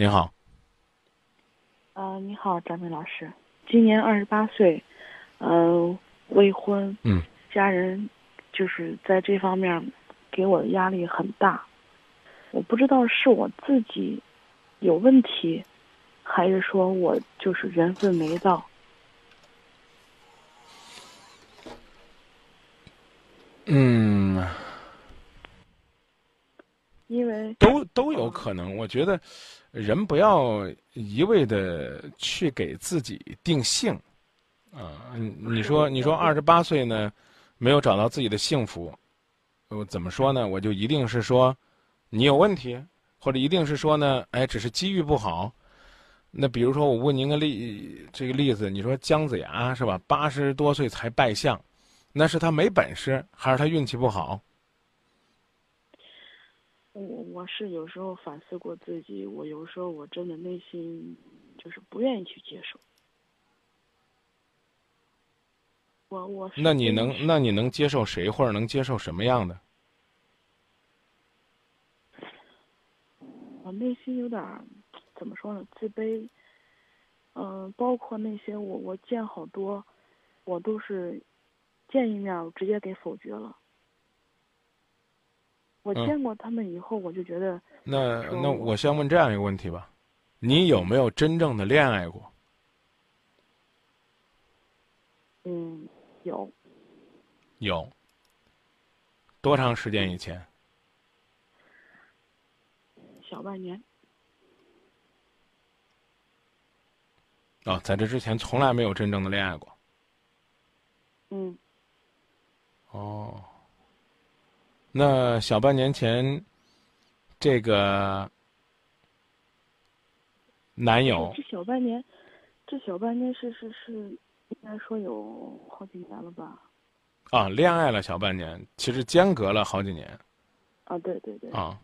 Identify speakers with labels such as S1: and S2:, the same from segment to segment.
S1: 您好。
S2: 呃，你好，张明老师，今年二十八岁，呃，未婚，
S1: 嗯，
S2: 家人就是在这方面给我的压力很大，我不知道是我自己有问题，还是说我就是缘分没到。
S1: 嗯，
S2: 因为
S1: 都都有可能。我觉得人不要一味的去给自己定性啊。你说，你说二十八岁呢，没有找到自己的幸福，我怎么说呢？我就一定是说你有问题，或者一定是说呢，哎，只是机遇不好。那比如说，我问您个例，这个例子，你说姜子牙是吧？八十多岁才拜相。那是他没本事，还是他运气不好？
S2: 我我是有时候反思过自己，我有时候我真的内心就是不愿意去接受。我我
S1: 那你能那你能接受谁，或者能接受什么样的？
S2: 我内心有点怎么说呢？自卑。嗯，包括那些我我见好多，我都是。见一面，我直接给否决了。我见过他们以后，我就觉得。
S1: 那那我先问这样一个问题吧：你有没有真正的恋爱过？
S2: 嗯，有。
S1: 有。多长时间以前？
S2: 小半年。
S1: 哦，在这之前从来没有真正的恋爱过。
S2: 嗯。
S1: 哦，那小半年前，这个男友
S2: 这小半年，这小半年是是是，应该说有好几年了吧？
S1: 啊，恋爱了小半年，其实间隔了好几年。
S2: 啊，对对对。
S1: 啊，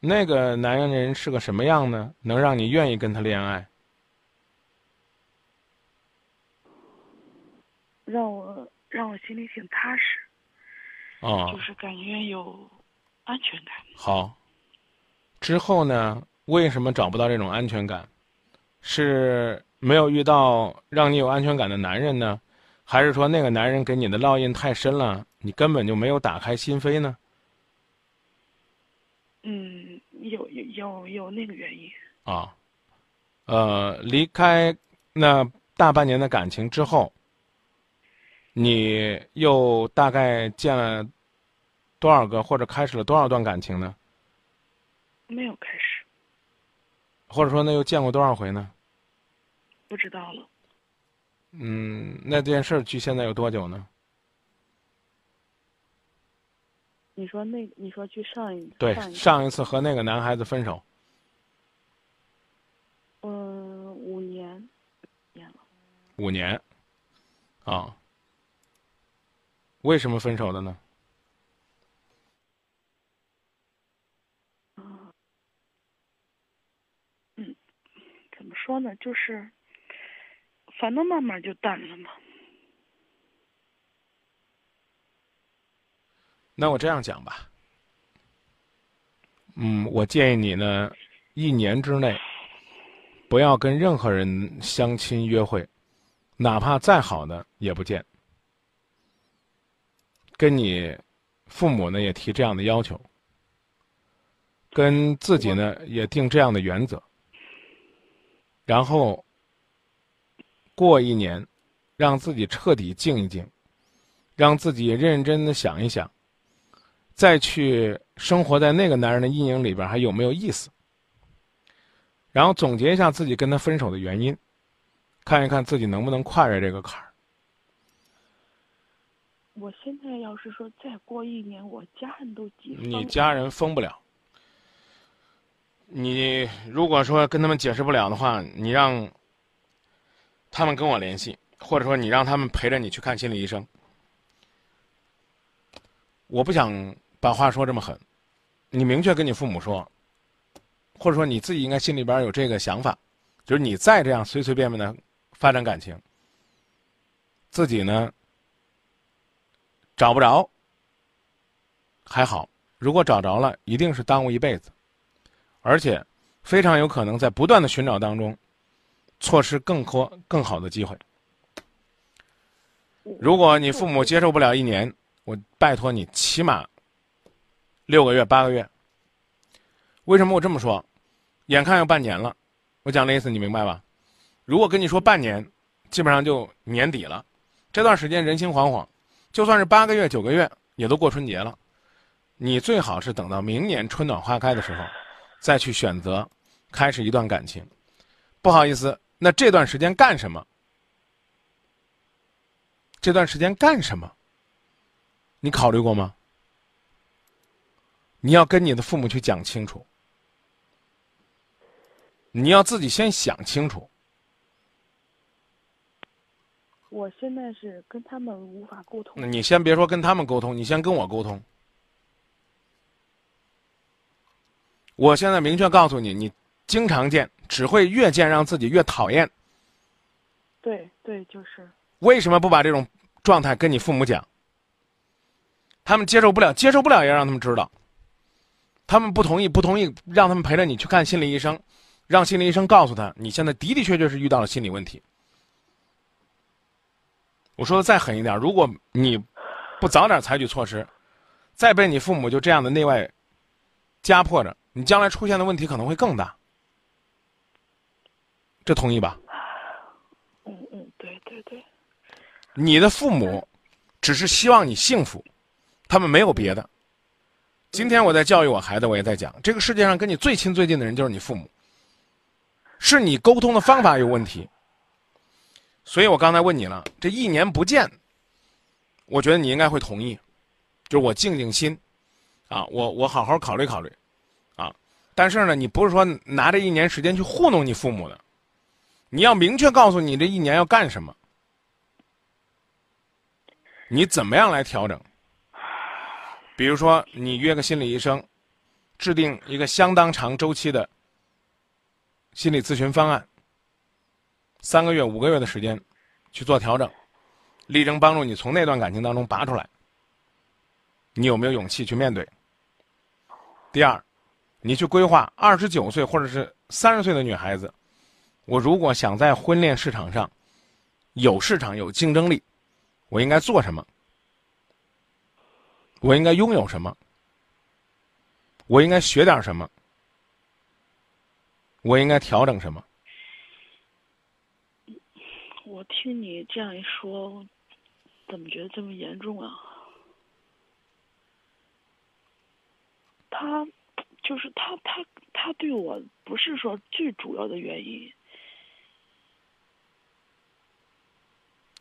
S1: 那个男人是个什么样呢？能让你愿意跟他恋爱？
S2: 让我。让我心里挺踏实，
S1: 哦，
S2: 就是感觉有安全感。
S1: 好，之后呢？为什么找不到这种安全感？是没有遇到让你有安全感的男人呢，还是说那个男人给你的烙印太深了，你根本就没有打开心扉呢？
S2: 嗯，有有有有那个原因。
S1: 啊，呃，离开那大半年的感情之后。你又大概见了多少个，或者开始了多少段感情呢？
S2: 没有开始。
S1: 或者说，那又见过多少回呢？
S2: 不知道了。
S1: 嗯，那件事距现在有多久呢？
S2: 你说那，你说距上一
S1: 对上一次和那个男孩子分手。
S2: 嗯，五年，年了。
S1: 五年，啊。为什么分手的呢？
S2: 嗯，嗯，怎么说呢？就是，反正慢慢就淡了嘛。
S1: 那我这样讲吧，嗯，我建议你呢，一年之内不要跟任何人相亲约会，哪怕再好的也不见。跟你父母呢也提这样的要求，跟自己呢也定这样的原则，然后过一年，让自己彻底静一静，让自己认认真真的想一想，再去生活在那个男人的阴影里边还有没有意思？然后总结一下自己跟他分手的原因，看一看自己能不能跨越这个坎儿。
S2: 我现在要是说再过一年，我家人都急。
S1: 你家人疯不了。你如果说跟他们解释不了的话，你让他们跟我联系，或者说你让他们陪着你去看心理医生。我不想把话说这么狠，你明确跟你父母说，或者说你自己应该心里边有这个想法，就是你再这样随随便便的发展感情，自己呢？找不着，还好；如果找着了，一定是耽误一辈子。而且，非常有可能在不断的寻找当中，错失更多更好的机会。如果你父母接受不了一年，我拜托你起码六个月、八个月。为什么我这么说？眼看要半年了，我讲的意思你明白吧？如果跟你说半年，基本上就年底了，这段时间人心惶惶，就算是八个月、九个月，也都过春节了。你最好是等到明年春暖花开的时候，再去选择开始一段感情。不好意思，那这段时间干什么？这段时间干什么？你考虑过吗？你要跟你的父母去讲清楚，你要自己先想清楚。
S2: 我现在是跟他们无法沟通。
S1: 你先别说跟他们沟通，你先跟我沟通。我现在明确告诉你，你经常见，只会越见让自己越讨厌。
S2: 对对，就是。
S1: 为什么不把这种状态跟你父母讲？他们接受不了，接受不了也让他们知道。他们不同意，不同意，让他们陪着你去看心理医生，让心理医生告诉他，你现在的的确确是遇到了心理问题。我说的再狠一点，如果你不早点采取措施，再被你父母就这样的内外夹迫着，你将来出现的问题可能会更大。这同意吧？
S2: 嗯嗯，对对对。
S1: 你的父母只是希望你幸福，他们没有别的。今天我在教育我孩子，我也在讲，这个世界上跟你最亲最近的人就是你父母，是你沟通的方法有问题。所以我刚才问你了，这一年不见，我觉得你应该会同意，就是我静静心，啊，我我好好考虑考虑，啊，但是呢，你不是说拿这一年时间去糊弄你父母的，你要明确告诉你这一年要干什么，你怎么样来调整？比如说，你约个心理医生，制定一个相当长周期的心理咨询方案。三个月、五个月的时间去做调整，力争帮助你从那段感情当中拔出来。你有没有勇气去面对？第二，你去规划二十九岁或者是三十岁的女孩子，我如果想在婚恋市场上有市场、有竞争力，我应该做什么？我应该拥有什么？我应该学点什么？我应该调整什么？
S2: 我听你这样一说，怎么觉得这么严重啊？他就是他，他他对我不是说最主要的原因。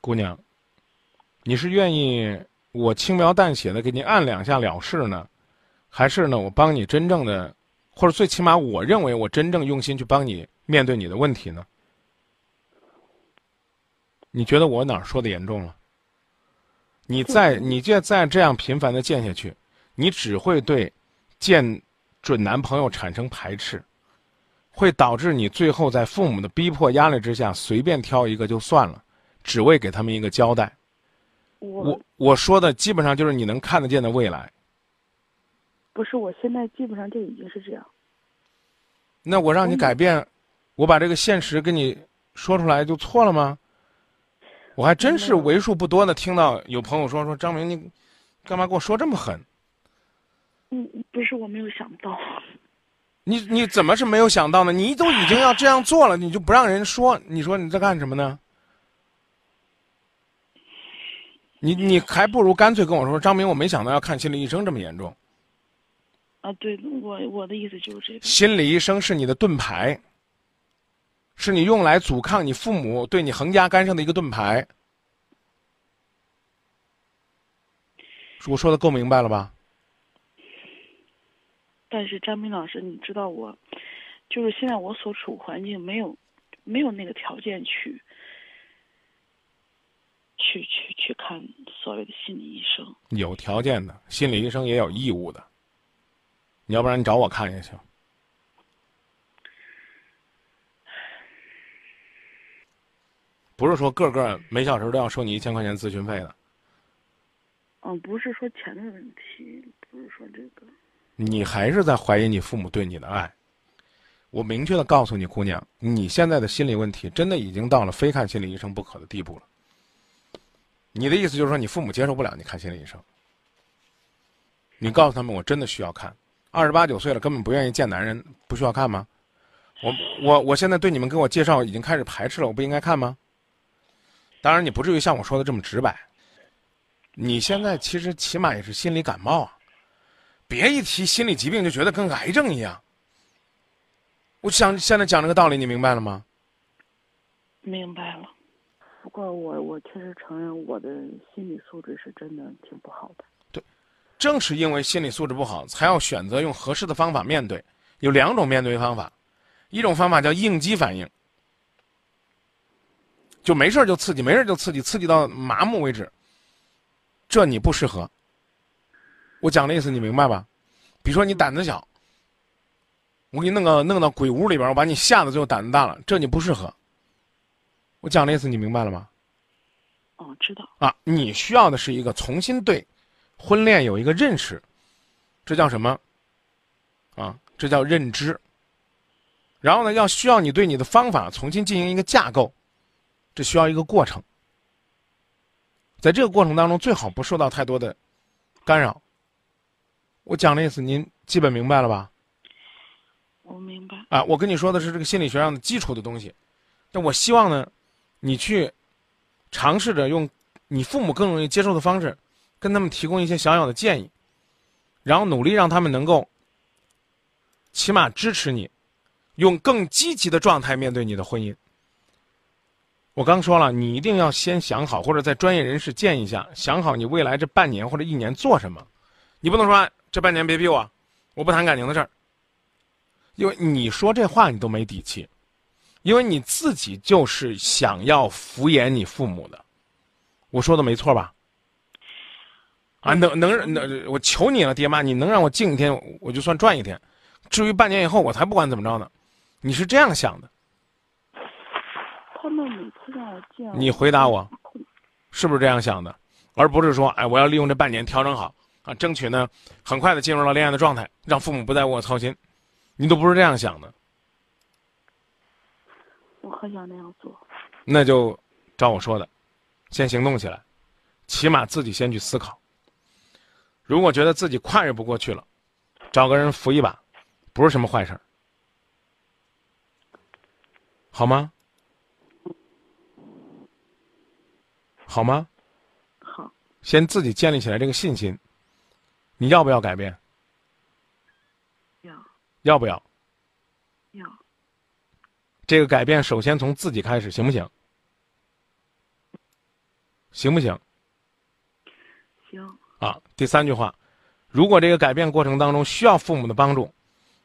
S1: 姑娘，你是愿意我轻描淡写的给你按两下了事呢，还是呢我帮你真正的，或者最起码我认为我真正用心去帮你面对你的问题呢？你觉得我哪儿说的严重了？你再你再再这样频繁的见下去，你只会对见准男朋友产生排斥，会导致你最后在父母的逼迫压力之下随便挑一个就算了，只为给他们一个交代。
S2: 我
S1: 我说的基本上就是你能看得见的未来。
S2: 不是，我现在基本上就已经是这样。
S1: 那我让你改变，我把这个现实跟你说出来就错了吗？我还真是为数不多的听到有朋友说说张明，你干嘛跟我说这么狠？
S2: 嗯，不是我没有想到。
S1: 你你怎么是没有想到呢？你都已经要这样做了，你就不让人说？你说你在干什么呢？你你还不如干脆跟我说，张明，我没想到要看心理医生这么严重。
S2: 啊，对我我的意思就是这个。
S1: 心理医生是你的盾牌。是你用来阻抗你父母对你横加干涉的一个盾牌。我说的够明白了吧？
S2: 但是张明老师，你知道我，就是现在我所处环境没有，没有那个条件去，去去去看所谓的心理医生。
S1: 有条件的心理医生也有义务的，你要不然你找我看也行。不是说个个每小时都要收你一千块钱咨询费的。
S2: 嗯，不是说钱的问题，不是说这个。
S1: 你还是在怀疑你父母对你的爱，我明确的告诉你，姑娘，你现在的心理问题真的已经到了非看心理医生不可的地步了。你的意思就是说，你父母接受不了你看心理医生？你告诉他们，我真的需要看。二十八九岁了，根本不愿意见男人，不需要看吗？我我我现在对你们给我介绍已经开始排斥了，我不应该看吗？当然，你不至于像我说的这么直白。你现在其实起码也是心理感冒啊，别一提心理疾病就觉得跟癌症一样。我想现在讲这个道理，你明白了吗？
S2: 明白了。不过我我确实承认我的心理素质是真的挺不好的。
S1: 对，正是因为心理素质不好，才要选择用合适的方法面对。有两种面对方法，一种方法叫应激反应，就没事就刺激，没事就刺激，刺激到麻木为止。这你不适合。我讲的意思你明白吧？比如说你胆子小，我给你弄个弄到鬼屋里边，我把你吓得最后胆子大了，这你不适合。我讲的意思你明白了吗？
S2: 哦，知道。
S1: 啊，你需要的是一个重新对婚恋有一个认识，这叫什么？啊，这叫认知。然后呢，要需要你对你的方法重新进行一个架构，这需要一个过程。在这个过程当中，最好不受到太多的干扰。我讲的意思，您基本明白了吧？
S2: 我明白。
S1: 啊，我跟你说的是这个心理学上的基础的东西，但我希望呢，你去尝试着用你父母更容易接受的方式，跟他们提供一些小小的建议，然后努力让他们能够起码支持你，用更积极的状态面对你的婚姻。我刚说了，你一定要先想好，或者在专业人士建议下想好你未来这半年或者一年做什么。你不能说这半年别逼我，我不谈感情的事儿。因为你说这话你都没底气，因为你自己就是想要敷衍你父母的。我说的没错吧？啊，能能能，我求你了，爹妈，你能让我静一天，我就算赚一天。至于半年以后，我才不管怎么着呢。你是这样想的？
S2: 他们每次让我见
S1: 你回答我，是不是这样想的？而不是说，哎，我要利用这半年调整好啊，争取呢很快的进入到恋爱的状态，让父母不再为我操心。你都不是这样想的。
S2: 我很想那样做。
S1: 那就照我说的，先行动起来，起码自己先去思考。如果觉得自己跨越不过去了，找个人扶一把，不是什么坏事儿，好吗？好吗？
S2: 好。
S1: 先自己建立起来这个信心。你要不要改变？
S2: 要。
S1: 要不要？
S2: 要。
S1: 这个改变首先从自己开始，行不行？行不行？
S2: 行。
S1: 啊，第三句话，如果这个改变过程当中需要父母的帮助，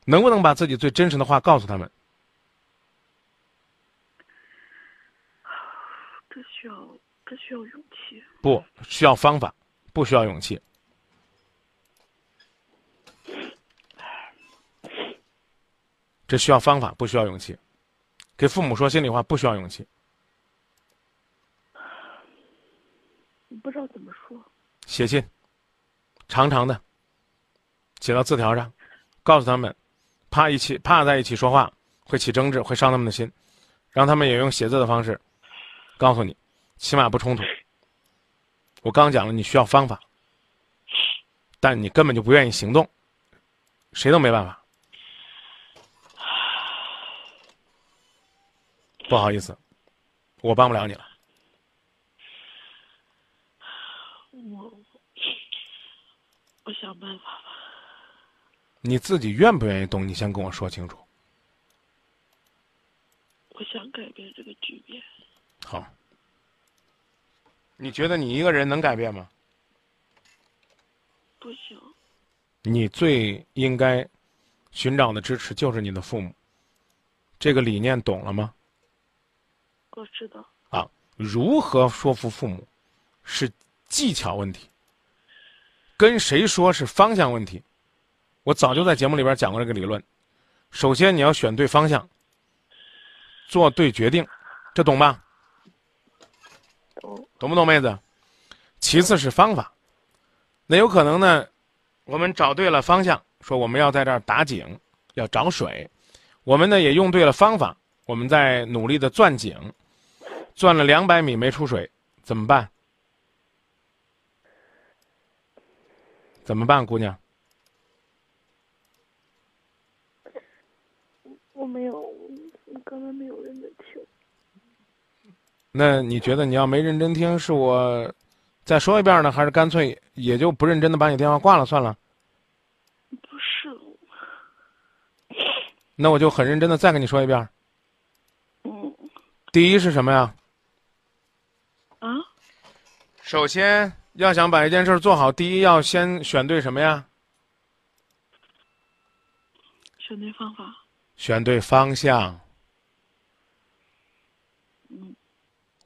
S1: 能不能把自己最真实的话告诉他们？
S2: 这需要。这需要勇气，
S1: 不需要方法，不需要勇气。这需要方法，不需要勇气。给父母说心里话，不需要勇气。
S2: 我不知道怎么说。
S1: 写信，长长的，写到字条上，告诉他们，怕一起怕在一起说话会起争执，会伤他们的心，让他们也用写字的方式告诉你。起码不冲突。我刚讲了，你需要方法，但你根本就不愿意行动，谁都没办法。不好意思，我帮不了你了。
S2: 我我想办法吧。
S1: 你自己愿不愿意动？你先跟我说清楚。
S2: 我想改变这个局面。
S1: 好。你觉得你一个人能改变吗？
S2: 不行。
S1: 你最应该寻找的支持就是你的父母。这个理念懂了吗？
S2: 我知道。
S1: 啊，如何说服父母，是技巧问题。跟谁说是方向问题。我早就在节目里边讲过这个理论。首先你要选对方向，做对决定，这懂吧？懂不懂，妹子？其次是方法，那有可能呢，我们找对了方向，说我们要在这儿打井，要找水，我们呢也用对了方法，我们在努力的钻井，钻了两百米没出水，怎么办？怎么办，姑娘？
S2: 我没有，我刚才没有认真听。
S1: 那你觉得你要没认真听，是我再说一遍呢，还是干脆也就不认真的把你电话挂了算了？
S2: 不是，
S1: 那我就很认真的再跟你说一遍。
S2: 嗯
S1: 第一是什么呀？
S2: 啊，
S1: 首先要想把一件事儿做好，第一要先选对什么呀？
S2: 选对方法。
S1: 选对方向。
S2: 嗯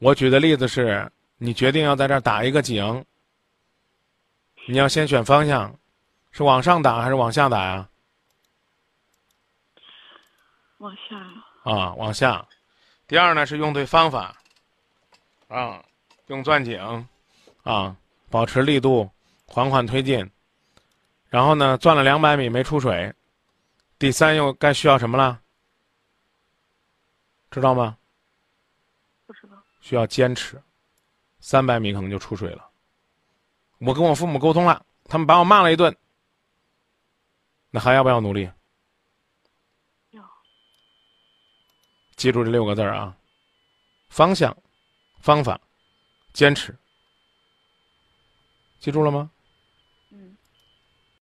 S1: 我举的例子是，你决定要在这儿打一个井，你要先选方向，是往上打还是往下打呀？
S2: 往下。
S1: 啊，往下。第二呢是用对方法，啊，用钻井，啊，保持力度，缓缓推进。然后呢，钻了两百米没出水。第三又该需要什么了？知道吗？需要坚持，三百米可能就出水了。我跟我父母沟通了，他们把我骂了一顿，那还要不要努力？
S2: 要。
S1: 记住这六个字儿啊：方向、方法、坚持。记住了吗？